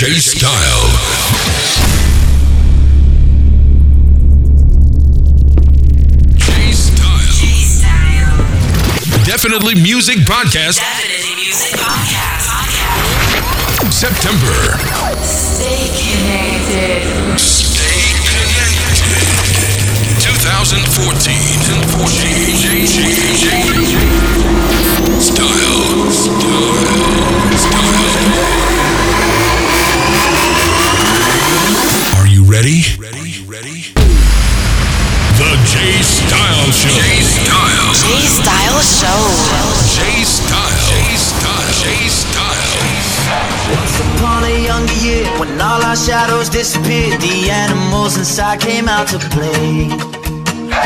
J Style. Definitely Music Podcast. Definitely Music Podcast. September. Stay connected. Stay connected. 2014. J, J, J, J. Style. Style. Style. Ready? Ready? Ready? The J Style Show. J Style. J Style Show. J Style. J Style. J Style. Once upon a younger year, when all our shadows disappeared, the animals inside came out to play.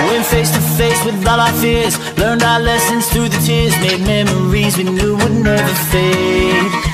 Went face to face with all our fears, learned our lessons through the tears, made memories we knew would never fade.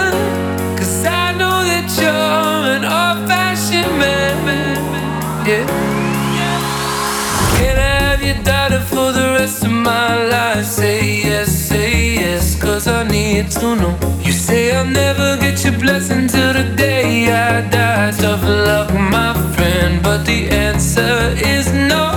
My life? Say yes, say yes, cause I need to know. You say I'll never get your blessing till the day I die. Tough luck, my friend, but the answer is no.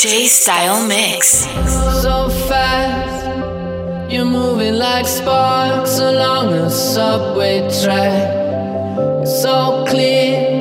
DJ Style Mix. So fast, you're moving like sparks along a subway track. So clear.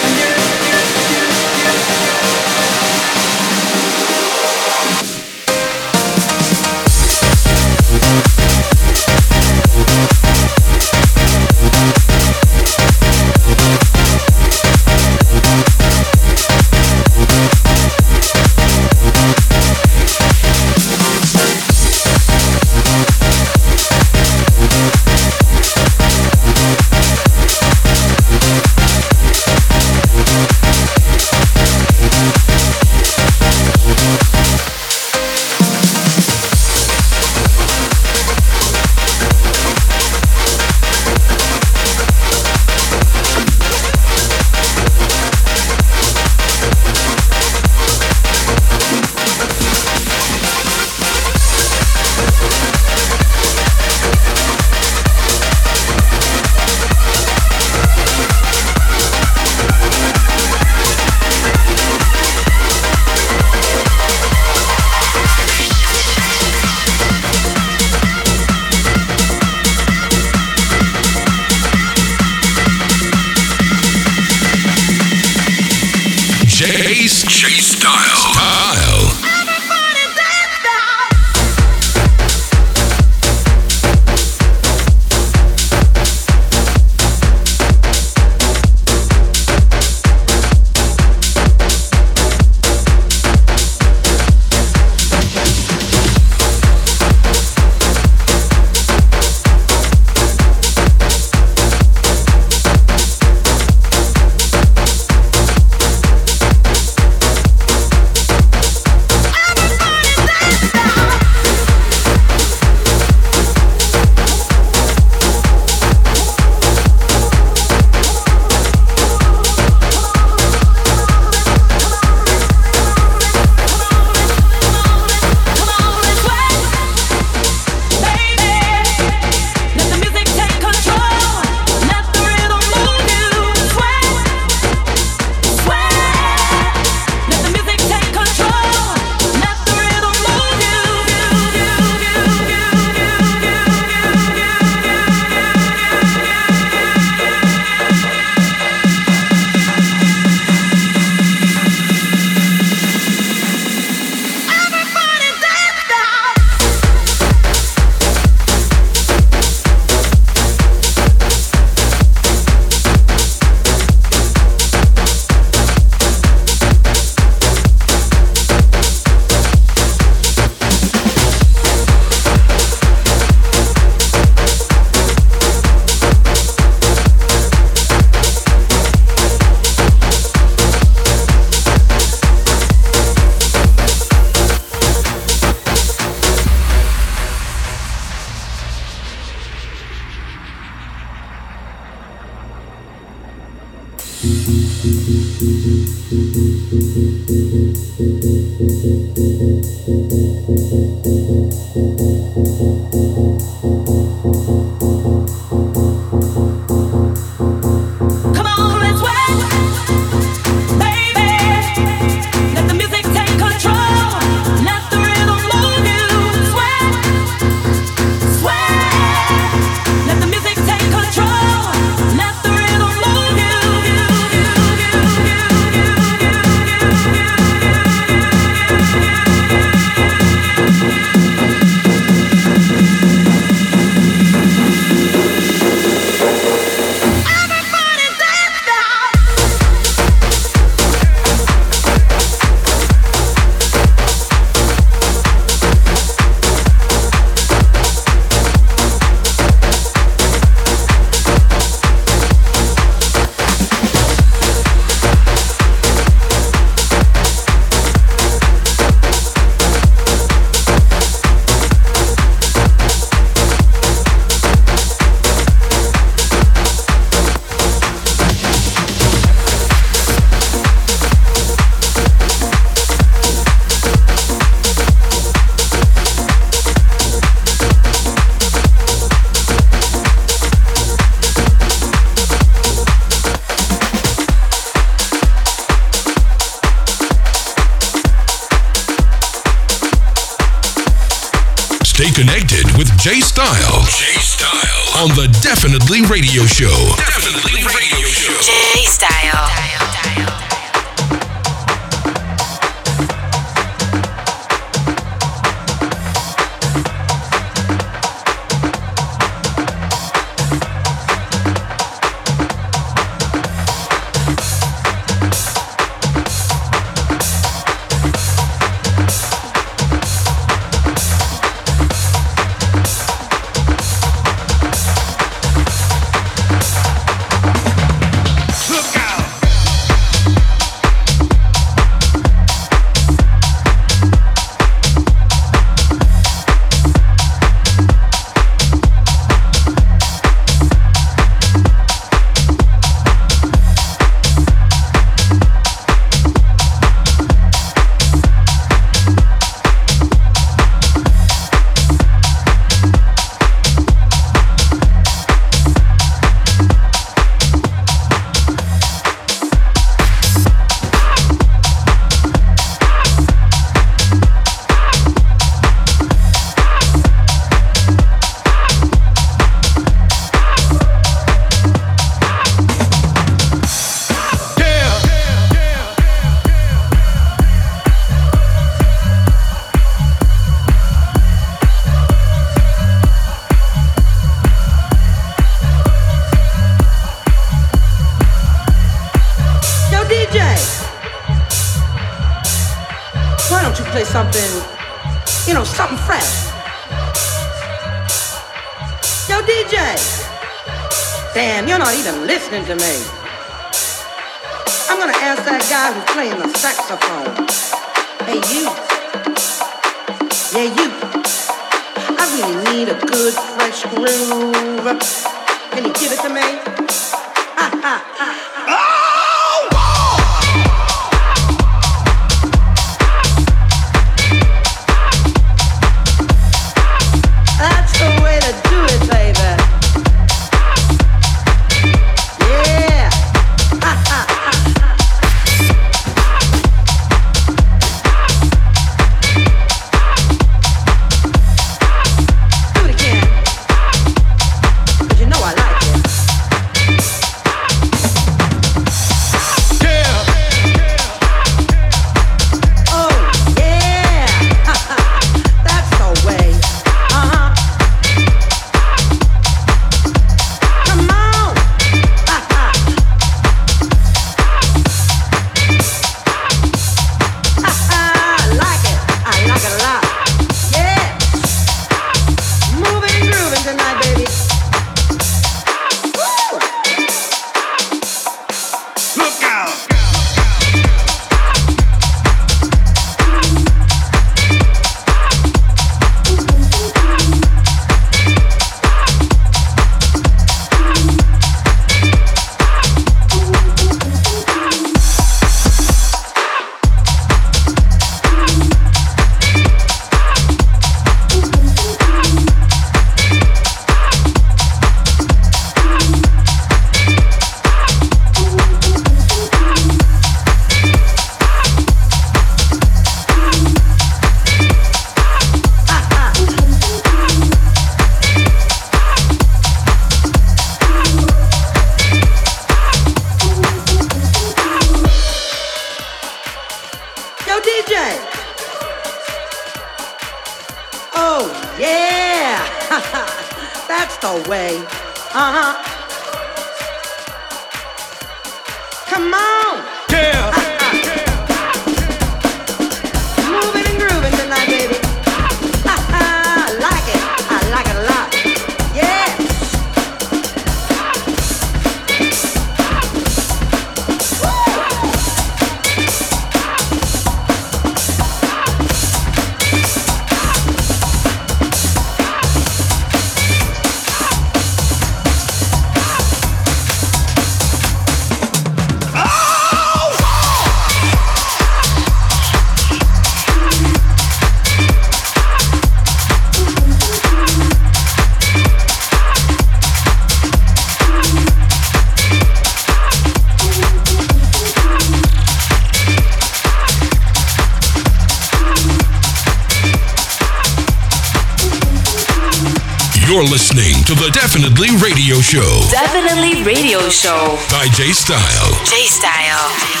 Show. Definitely Radio Show. By J Style. J Style.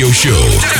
Radio Show.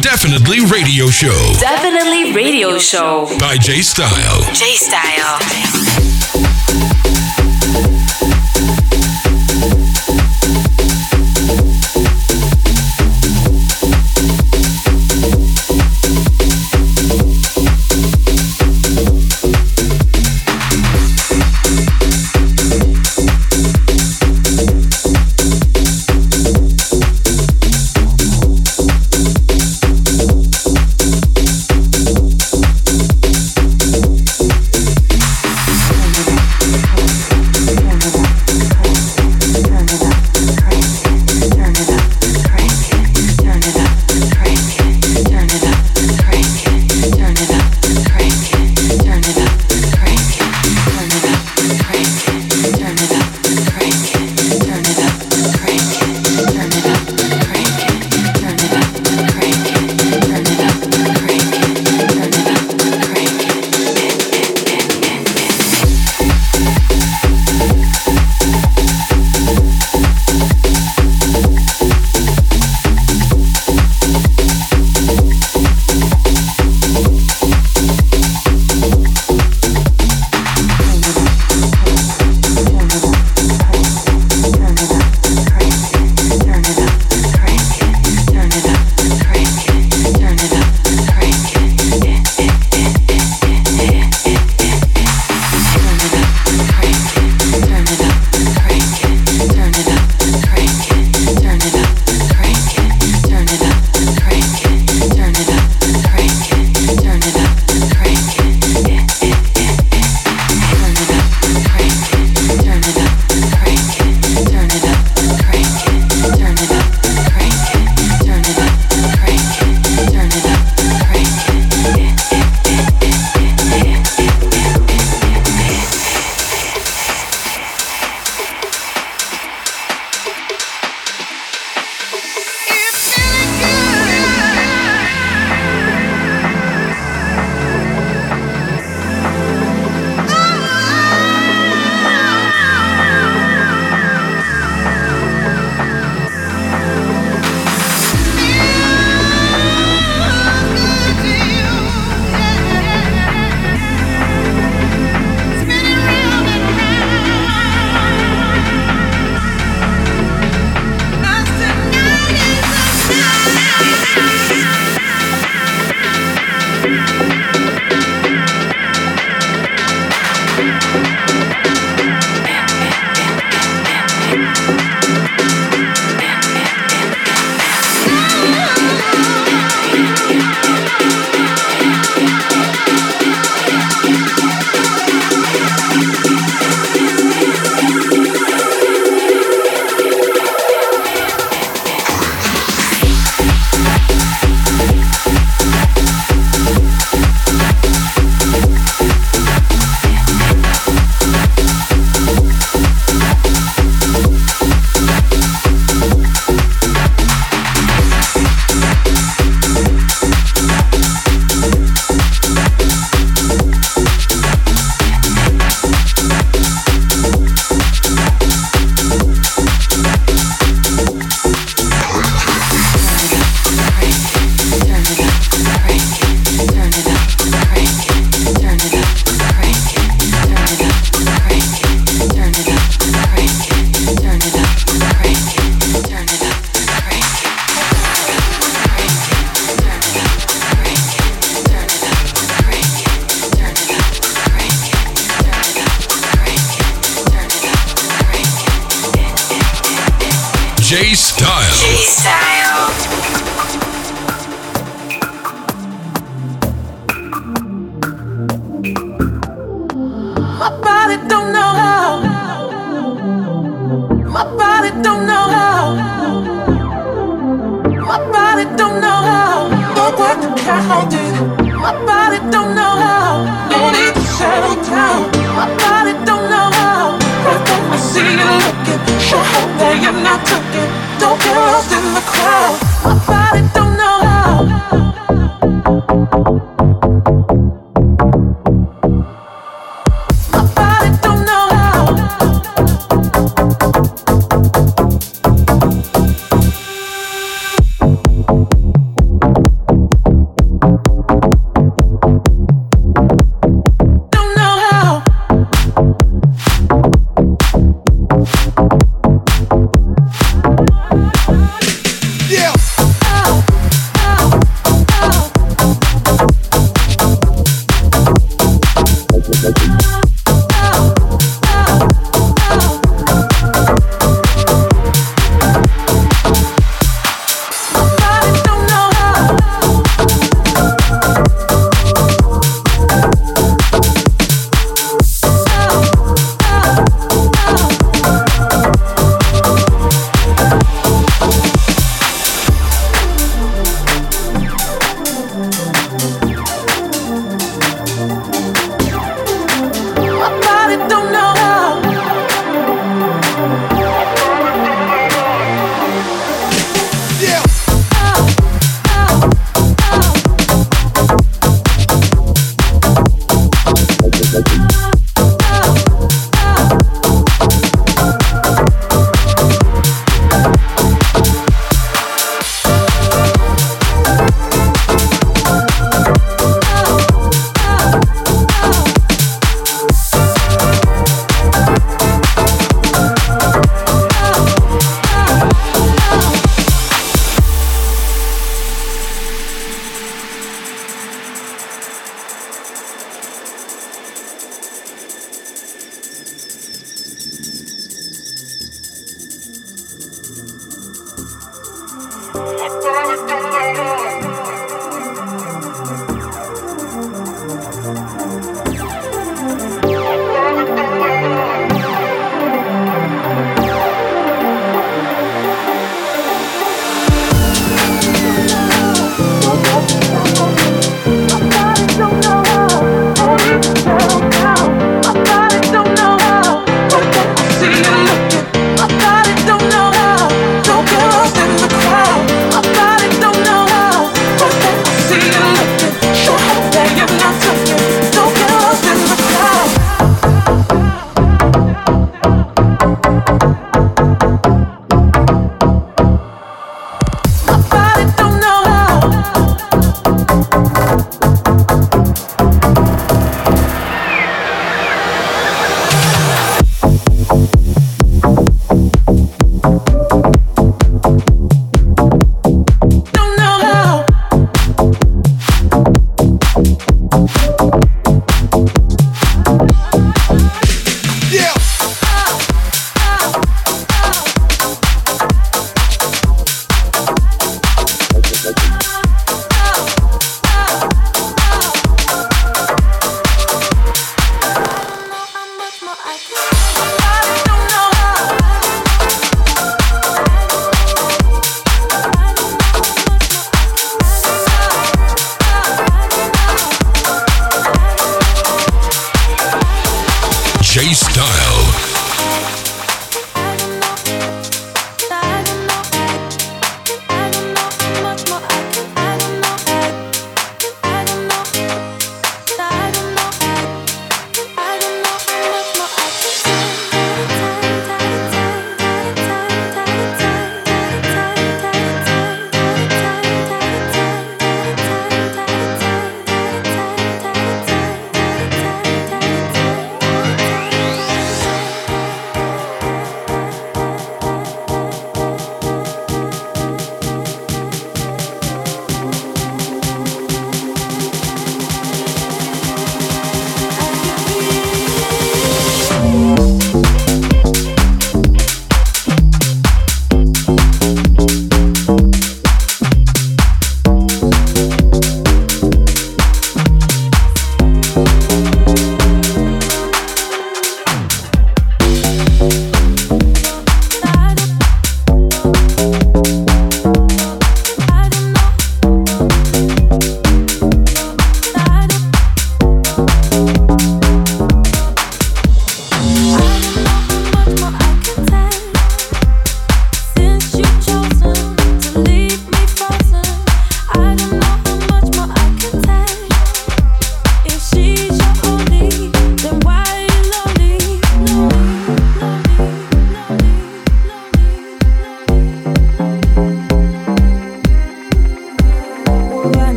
Definitely Radio Show. Definitely Radio Show. By J Style. J Style.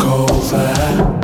over.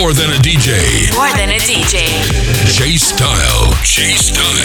More than a DJ. More than a DJ. J Style. Chase Style.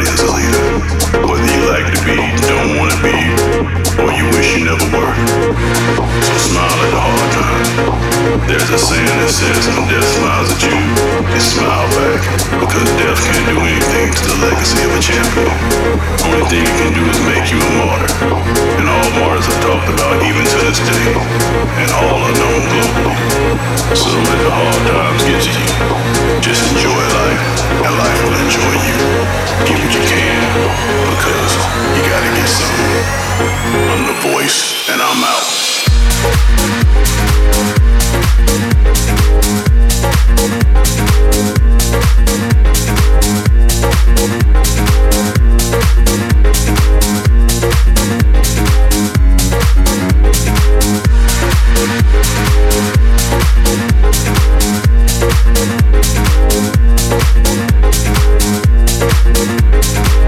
Everybody is a leader. Whether you like to be, don't want to be, or you wish you never were. So smile at the hard time. There's a saying that says when death smiles at you, you smile back. Because death can't do anything to the legacy of a champion. Only thing it can do is make you a martyr. And all martyrs are talked about even to this day. And all are known globally. So don't let the hard times get to you. Just enjoy life, and life will enjoy you. Give what you can, because you gotta get something. I'm the voice, and I'm out. Thank you